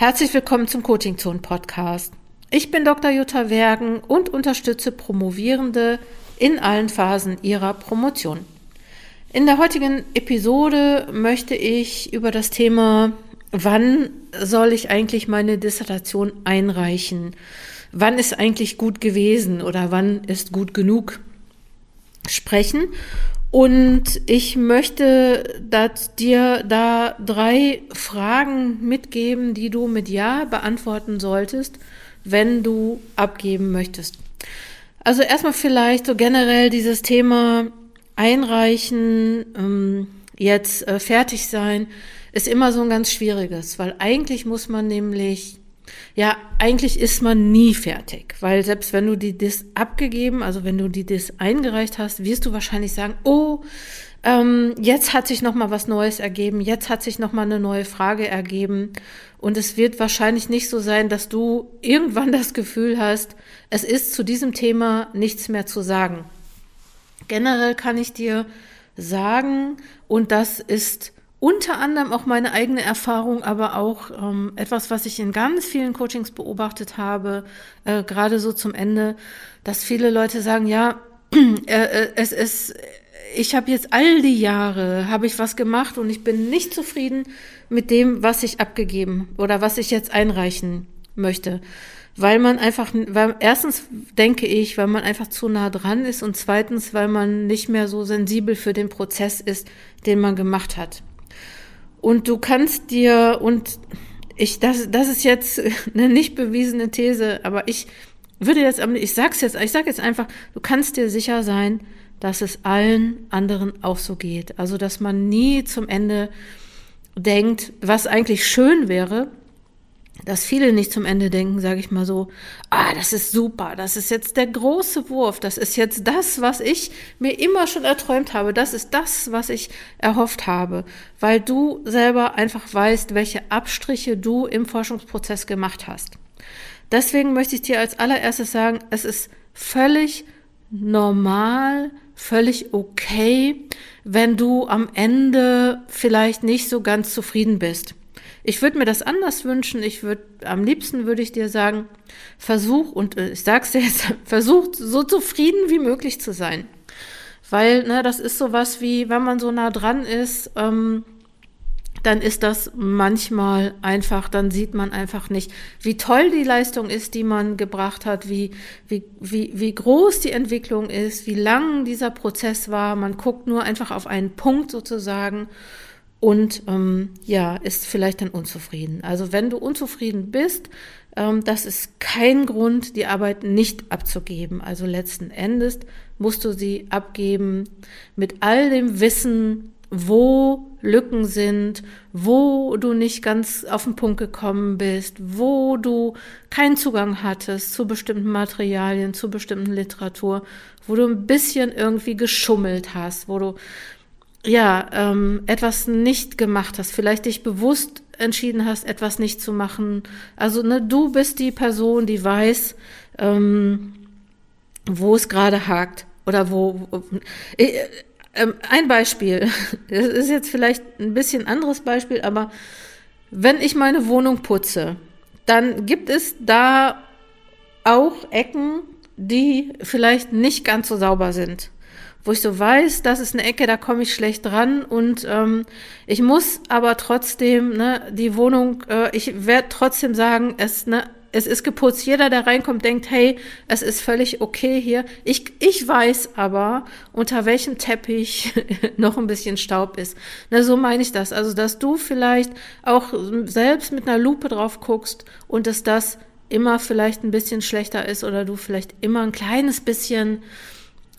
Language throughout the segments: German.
Herzlich willkommen zum Coaching Zone Podcast. Ich bin Dr. Jutta Wergen und unterstütze Promovierende in allen Phasen ihrer Promotion. In der heutigen Episode möchte ich über das Thema, wann soll ich eigentlich meine Dissertation einreichen? Wann ist eigentlich gut gewesen oder wann ist gut genug sprechen und ich möchte dir da drei Fragen mitgeben, die du mit Ja beantworten solltest, wenn du abgeben möchtest. Also erstmal vielleicht so generell dieses Thema einreichen, ähm, jetzt äh, fertig sein, ist immer so ein ganz schwieriges, weil eigentlich muss man nämlich ja, eigentlich ist man nie fertig, weil selbst wenn du die Dis abgegeben, also wenn du die Dis eingereicht hast, wirst du wahrscheinlich sagen, oh, ähm, jetzt hat sich noch mal was Neues ergeben, jetzt hat sich noch mal eine neue Frage ergeben und es wird wahrscheinlich nicht so sein, dass du irgendwann das Gefühl hast, es ist zu diesem Thema nichts mehr zu sagen. Generell kann ich dir sagen, und das ist unter anderem auch meine eigene Erfahrung, aber auch ähm, etwas, was ich in ganz vielen Coachings beobachtet habe, äh, gerade so zum Ende, dass viele Leute sagen, ja, äh, äh, es ist, ich habe jetzt all die Jahre, habe ich was gemacht und ich bin nicht zufrieden mit dem, was ich abgegeben oder was ich jetzt einreichen möchte. Weil man einfach, weil erstens denke ich, weil man einfach zu nah dran ist und zweitens, weil man nicht mehr so sensibel für den Prozess ist, den man gemacht hat. Und du kannst dir, und ich, das, das ist jetzt eine nicht bewiesene These, aber ich würde jetzt, ich sag's jetzt, ich sag jetzt einfach, du kannst dir sicher sein, dass es allen anderen auch so geht. Also, dass man nie zum Ende denkt, was eigentlich schön wäre, dass viele nicht zum Ende denken, sage ich mal so, ah, das ist super, das ist jetzt der große Wurf, das ist jetzt das, was ich mir immer schon erträumt habe, das ist das, was ich erhofft habe, weil du selber einfach weißt, welche Abstriche du im Forschungsprozess gemacht hast. Deswegen möchte ich dir als allererstes sagen, es ist völlig normal, völlig okay, wenn du am Ende vielleicht nicht so ganz zufrieden bist. Ich würde mir das anders wünschen. Ich würde, am liebsten würde ich dir sagen, versuch, und äh, ich sag's dir jetzt, versuch so zufrieden wie möglich zu sein. Weil, ne, das ist sowas wie, wenn man so nah dran ist, ähm, dann ist das manchmal einfach, dann sieht man einfach nicht, wie toll die Leistung ist, die man gebracht hat, wie, wie, wie, wie groß die Entwicklung ist, wie lang dieser Prozess war. Man guckt nur einfach auf einen Punkt sozusagen und ähm, ja, ist vielleicht dann unzufrieden. Also wenn du unzufrieden bist, ähm, das ist kein Grund, die Arbeit nicht abzugeben. Also letzten Endes musst du sie abgeben mit all dem Wissen, wo Lücken sind, wo du nicht ganz auf den Punkt gekommen bist, wo du keinen Zugang hattest zu bestimmten Materialien, zu bestimmten Literatur, wo du ein bisschen irgendwie geschummelt hast, wo du ja, ähm, etwas nicht gemacht hast, vielleicht dich bewusst entschieden hast, etwas nicht zu machen. Also ne, du bist die Person, die weiß, ähm, wo es gerade hakt oder wo. wo äh, äh, ein Beispiel, das ist jetzt vielleicht ein bisschen anderes Beispiel, aber wenn ich meine Wohnung putze, dann gibt es da auch Ecken, die vielleicht nicht ganz so sauber sind wo ich so weiß, das ist eine Ecke, da komme ich schlecht dran und ähm, ich muss aber trotzdem ne, die Wohnung, äh, ich werde trotzdem sagen, es ne, es ist geputzt. Jeder, der reinkommt, denkt, hey, es ist völlig okay hier. Ich, ich weiß aber, unter welchem Teppich noch ein bisschen Staub ist. Na, so meine ich das. Also, dass du vielleicht auch selbst mit einer Lupe drauf guckst und dass das immer vielleicht ein bisschen schlechter ist oder du vielleicht immer ein kleines bisschen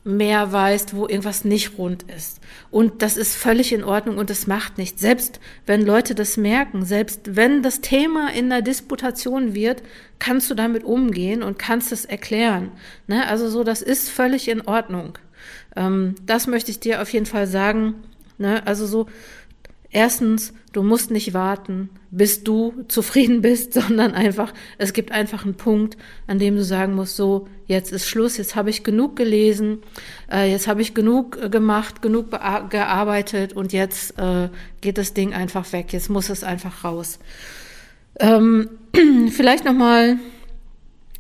mehr weißt, wo irgendwas nicht rund ist. Und das ist völlig in Ordnung und das macht nichts. Selbst wenn Leute das merken, selbst wenn das Thema in der Disputation wird, kannst du damit umgehen und kannst es erklären. Ne? Also so, das ist völlig in Ordnung. Ähm, das möchte ich dir auf jeden Fall sagen. Ne? Also so, Erstens, du musst nicht warten, bis du zufrieden bist, sondern einfach, es gibt einfach einen Punkt, an dem du sagen musst, so, jetzt ist Schluss, jetzt habe ich genug gelesen, äh, jetzt habe ich genug äh, gemacht, genug gearbeitet und jetzt äh, geht das Ding einfach weg, jetzt muss es einfach raus. Ähm, vielleicht nochmal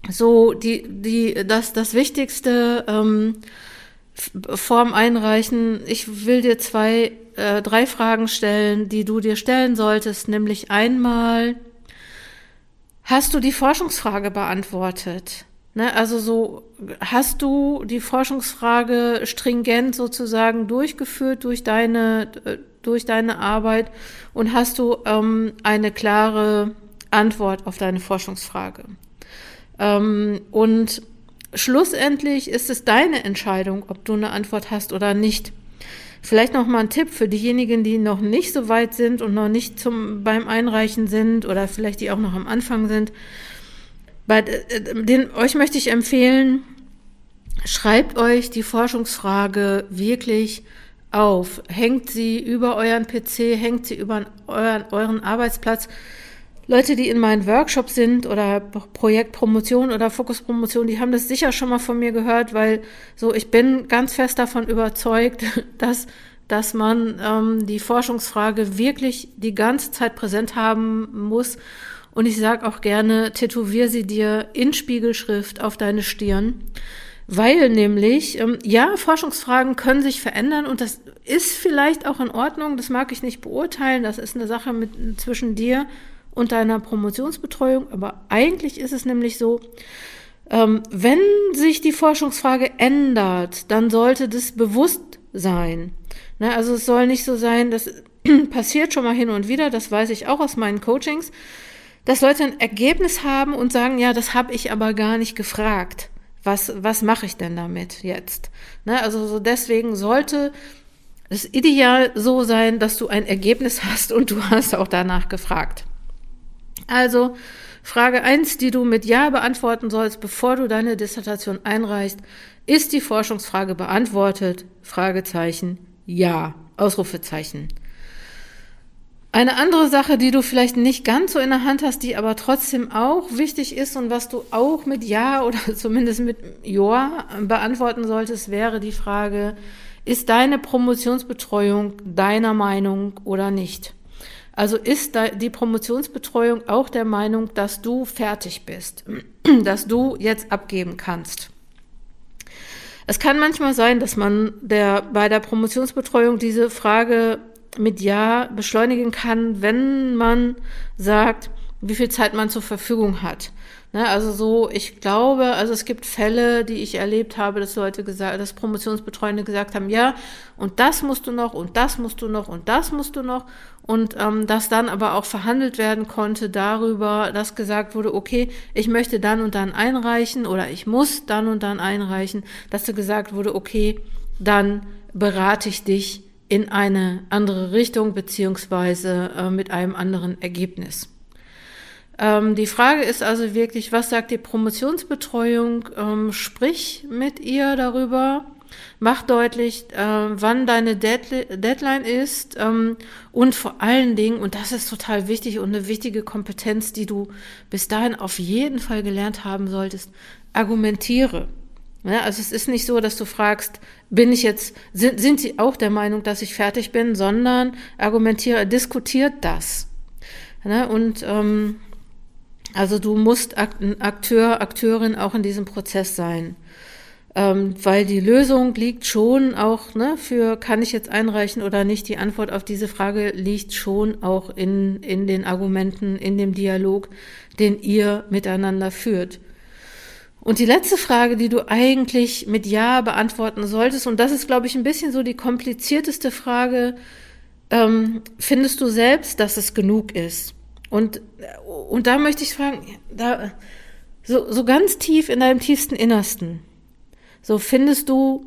so die, die, das, das Wichtigste ähm, vorm Einreichen. Ich will dir zwei, äh, drei Fragen stellen, die du dir stellen solltest, nämlich einmal, hast du die Forschungsfrage beantwortet? Ne, also so hast du die Forschungsfrage stringent sozusagen durchgeführt durch deine äh, durch deine Arbeit und hast du ähm, eine klare Antwort auf deine Forschungsfrage. Ähm, und schlussendlich ist es deine Entscheidung, ob du eine Antwort hast oder nicht. Vielleicht noch mal ein Tipp für diejenigen, die noch nicht so weit sind und noch nicht zum, beim Einreichen sind oder vielleicht die auch noch am Anfang sind. Bei äh, den, euch möchte ich empfehlen, schreibt euch die Forschungsfrage wirklich auf. Hängt sie über euren PC, hängt sie über euren, euren Arbeitsplatz. Leute, die in meinen Workshops sind oder Projektpromotion oder Fokuspromotion, die haben das sicher schon mal von mir gehört, weil so ich bin ganz fest davon überzeugt, dass dass man ähm, die Forschungsfrage wirklich die ganze Zeit präsent haben muss und ich sage auch gerne, tätowier sie dir in Spiegelschrift auf deine Stirn. Weil nämlich, ähm, ja, Forschungsfragen können sich verändern und das ist vielleicht auch in Ordnung, das mag ich nicht beurteilen, das ist eine Sache mit, zwischen dir und deiner Promotionsbetreuung, aber eigentlich ist es nämlich so, ähm, wenn sich die Forschungsfrage ändert, dann sollte das bewusst sein. Ne, also es soll nicht so sein, das passiert schon mal hin und wieder, das weiß ich auch aus meinen Coachings, dass Leute ein Ergebnis haben und sagen, ja, das habe ich aber gar nicht gefragt. Was, was mache ich denn damit jetzt? Ne, also so deswegen sollte es ideal so sein, dass du ein Ergebnis hast und du hast auch danach gefragt. Also Frage eins, die du mit Ja beantworten sollst, bevor du deine Dissertation einreichst, ist die Forschungsfrage beantwortet? Fragezeichen Ja. Ausrufezeichen. Eine andere Sache, die du vielleicht nicht ganz so in der Hand hast, die aber trotzdem auch wichtig ist und was du auch mit Ja oder zumindest mit Ja beantworten solltest, wäre die Frage, ist deine Promotionsbetreuung deiner Meinung oder nicht? Also ist die Promotionsbetreuung auch der Meinung, dass du fertig bist, dass du jetzt abgeben kannst? Es kann manchmal sein, dass man der, bei der Promotionsbetreuung diese Frage mit Ja beschleunigen kann, wenn man sagt, wie viel Zeit man zur Verfügung hat. Ne, also so, ich glaube, also es gibt Fälle, die ich erlebt habe, dass Leute gesagt, dass Promotionsbetreuende gesagt haben, ja, und das musst du noch, und das musst du noch, und das musst du noch, und ähm, dass dann aber auch verhandelt werden konnte darüber, dass gesagt wurde, okay, ich möchte dann und dann einreichen oder ich muss dann und dann einreichen, dass da gesagt wurde, okay, dann berate ich dich in eine andere Richtung beziehungsweise äh, mit einem anderen Ergebnis. Ähm, die Frage ist also wirklich, was sagt die Promotionsbetreuung? Ähm, sprich mit ihr darüber, mach deutlich, äh, wann deine Deadli Deadline ist ähm, und vor allen Dingen, und das ist total wichtig und eine wichtige Kompetenz, die du bis dahin auf jeden Fall gelernt haben solltest, argumentiere. Ja, also es ist nicht so, dass du fragst, bin ich jetzt, sind, sind sie auch der Meinung, dass ich fertig bin, sondern argumentiere, diskutiert das. Ja, und ähm, also du musst Akteur, Akteurin auch in diesem Prozess sein. Ähm, weil die Lösung liegt schon auch ne, für, kann ich jetzt einreichen oder nicht, die Antwort auf diese Frage liegt schon auch in, in den Argumenten, in dem Dialog, den ihr miteinander führt. Und die letzte Frage, die du eigentlich mit Ja beantworten solltest, und das ist, glaube ich, ein bisschen so die komplizierteste Frage, ähm, findest du selbst, dass es genug ist? Und, und da möchte ich fragen, da, so, so ganz tief in deinem tiefsten Innersten, so findest du,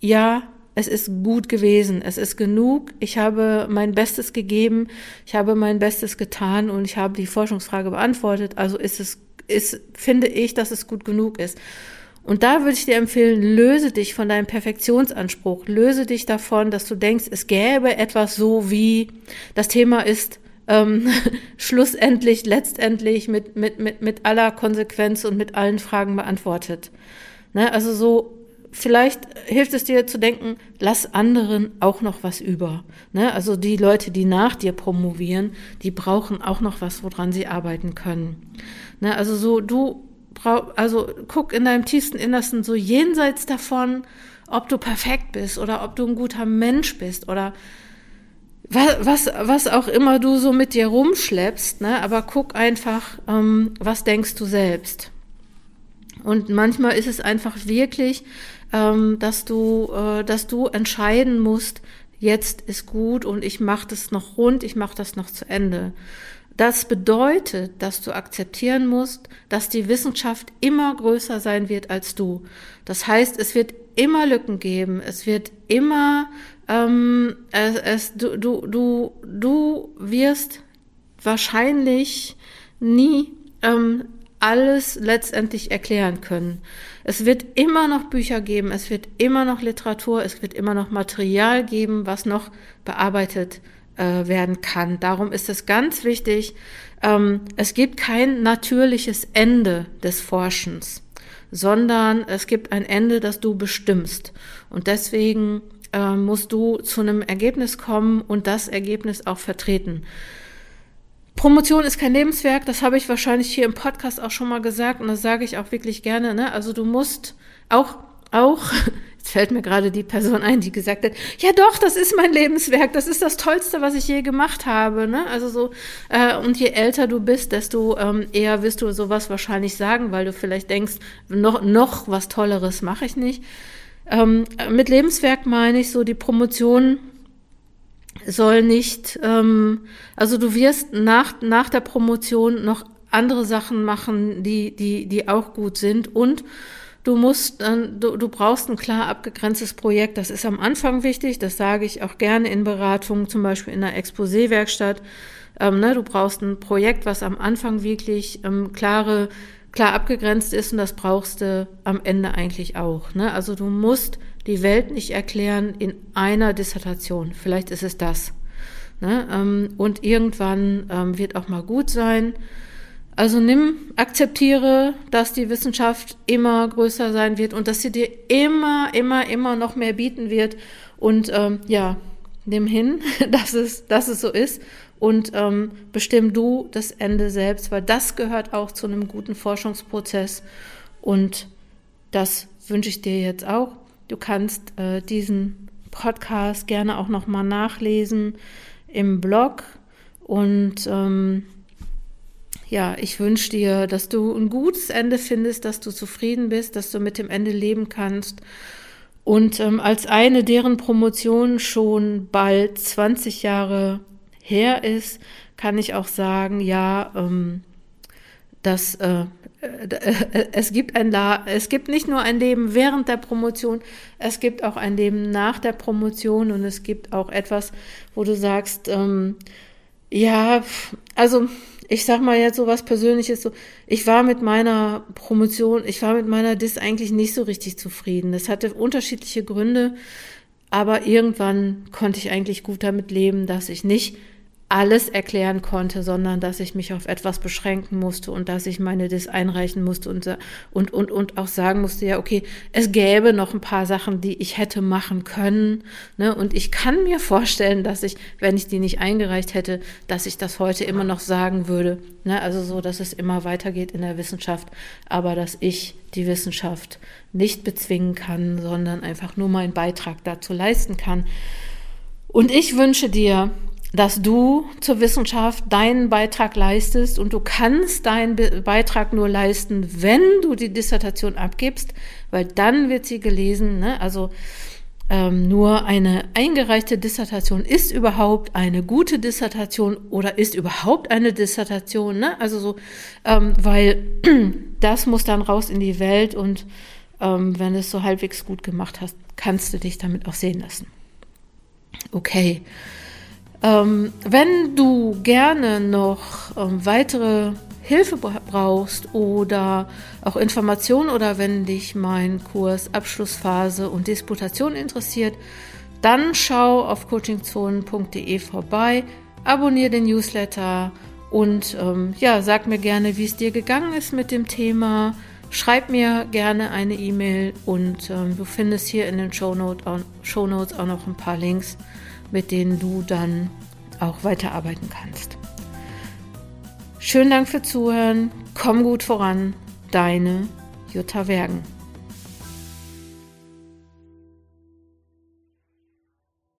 ja, es ist gut gewesen, es ist genug, ich habe mein Bestes gegeben, ich habe mein Bestes getan und ich habe die Forschungsfrage beantwortet, also ist es ist, finde ich, dass es gut genug ist. Und da würde ich dir empfehlen, löse dich von deinem Perfektionsanspruch, löse dich davon, dass du denkst, es gäbe etwas so wie, das Thema ist ähm, schlussendlich, letztendlich mit, mit, mit, mit aller Konsequenz und mit allen Fragen beantwortet. Ne? Also so, vielleicht hilft es dir zu denken, lass anderen auch noch was über. Ne? Also die Leute, die nach dir promovieren, die brauchen auch noch was, woran sie arbeiten können. Ne? Also so, du brauch, also guck in deinem tiefsten Innersten so jenseits davon, ob du perfekt bist oder ob du ein guter Mensch bist oder was, was, auch immer du so mit dir rumschleppst, ne? aber guck einfach, ähm, was denkst du selbst. Und manchmal ist es einfach wirklich, ähm, dass du, äh, dass du entscheiden musst, jetzt ist gut und ich mache das noch rund, ich mache das noch zu Ende. Das bedeutet, dass du akzeptieren musst, dass die Wissenschaft immer größer sein wird als du. Das heißt, es wird immer Lücken geben, es wird immer ähm, es, es, du, du, du, du wirst wahrscheinlich nie ähm, alles letztendlich erklären können. Es wird immer noch Bücher geben, es wird immer noch Literatur, es wird immer noch Material geben, was noch bearbeitet äh, werden kann. Darum ist es ganz wichtig, ähm, es gibt kein natürliches Ende des Forschens, sondern es gibt ein Ende, das du bestimmst. Und deswegen äh, musst du zu einem Ergebnis kommen und das Ergebnis auch vertreten. Promotion ist kein Lebenswerk, das habe ich wahrscheinlich hier im Podcast auch schon mal gesagt und das sage ich auch wirklich gerne. Ne? Also du musst auch, auch, jetzt fällt mir gerade die Person ein, die gesagt hat, ja doch, das ist mein Lebenswerk, das ist das Tollste, was ich je gemacht habe. Ne? Also so, äh, und je älter du bist, desto ähm, eher wirst du sowas wahrscheinlich sagen, weil du vielleicht denkst, noch, noch was Tolleres mache ich nicht. Ähm, mit Lebenswerk meine ich so, die Promotion soll nicht, ähm, also du wirst nach, nach der Promotion noch andere Sachen machen, die, die, die auch gut sind und du musst, du, du brauchst ein klar abgegrenztes Projekt. Das ist am Anfang wichtig. Das sage ich auch gerne in Beratungen, zum Beispiel in der Exposé-Werkstatt. Ähm, ne, du brauchst ein Projekt, was am Anfang wirklich ähm, klare klar abgegrenzt ist und das brauchst du am Ende eigentlich auch. Ne? Also du musst die Welt nicht erklären in einer Dissertation. Vielleicht ist es das. Ne? Ähm, und irgendwann ähm, wird auch mal gut sein. Also nimm, akzeptiere, dass die Wissenschaft immer größer sein wird und dass sie dir immer, immer, immer noch mehr bieten wird. Und ähm, ja, nimm hin, dass es, dass es so ist und ähm, bestimm du das Ende selbst, weil das gehört auch zu einem guten Forschungsprozess und das wünsche ich dir jetzt auch. Du kannst äh, diesen Podcast gerne auch nochmal nachlesen im Blog und ähm, ja, ich wünsche dir, dass du ein gutes Ende findest, dass du zufrieden bist, dass du mit dem Ende leben kannst. Und ähm, als eine, deren Promotion schon bald 20 Jahre her ist, kann ich auch sagen, ja, ähm, dass äh, äh, es gibt ein La es gibt nicht nur ein Leben während der Promotion, es gibt auch ein Leben nach der Promotion und es gibt auch etwas, wo du sagst, ähm, ja, also ich sag mal jetzt so was Persönliches, so, ich war mit meiner Promotion, ich war mit meiner Dis eigentlich nicht so richtig zufrieden. Das hatte unterschiedliche Gründe, aber irgendwann konnte ich eigentlich gut damit leben, dass ich nicht alles erklären konnte, sondern dass ich mich auf etwas beschränken musste und dass ich meine Dis einreichen musste und, und, und, und auch sagen musste, ja, okay, es gäbe noch ein paar Sachen, die ich hätte machen können. Ne? Und ich kann mir vorstellen, dass ich, wenn ich die nicht eingereicht hätte, dass ich das heute immer noch sagen würde. Ne? Also so, dass es immer weitergeht in der Wissenschaft, aber dass ich die Wissenschaft nicht bezwingen kann, sondern einfach nur meinen Beitrag dazu leisten kann. Und ich wünsche dir, dass du zur Wissenschaft deinen Beitrag leistest und du kannst deinen Be Beitrag nur leisten, wenn du die Dissertation abgibst, weil dann wird sie gelesen. Ne? Also ähm, nur eine eingereichte Dissertation ist überhaupt eine gute Dissertation oder ist überhaupt eine Dissertation. Ne? Also so, ähm, weil das muss dann raus in die Welt und ähm, wenn du es so halbwegs gut gemacht hast, kannst du dich damit auch sehen lassen. Okay. Ähm, wenn du gerne noch ähm, weitere Hilfe brauchst oder auch Informationen oder wenn dich mein Kurs Abschlussphase und Disputation interessiert, dann schau auf coachingzonen.de vorbei, abonniere den Newsletter und ähm, ja, sag mir gerne, wie es dir gegangen ist mit dem Thema. schreib mir gerne eine E-Mail und ähm, du findest hier in den Show, Note, Show Notes auch noch ein paar Links, mit denen du dann auch weiterarbeiten kannst. Schönen Dank für Zuhören. Komm gut voran. Deine Jutta Wergen.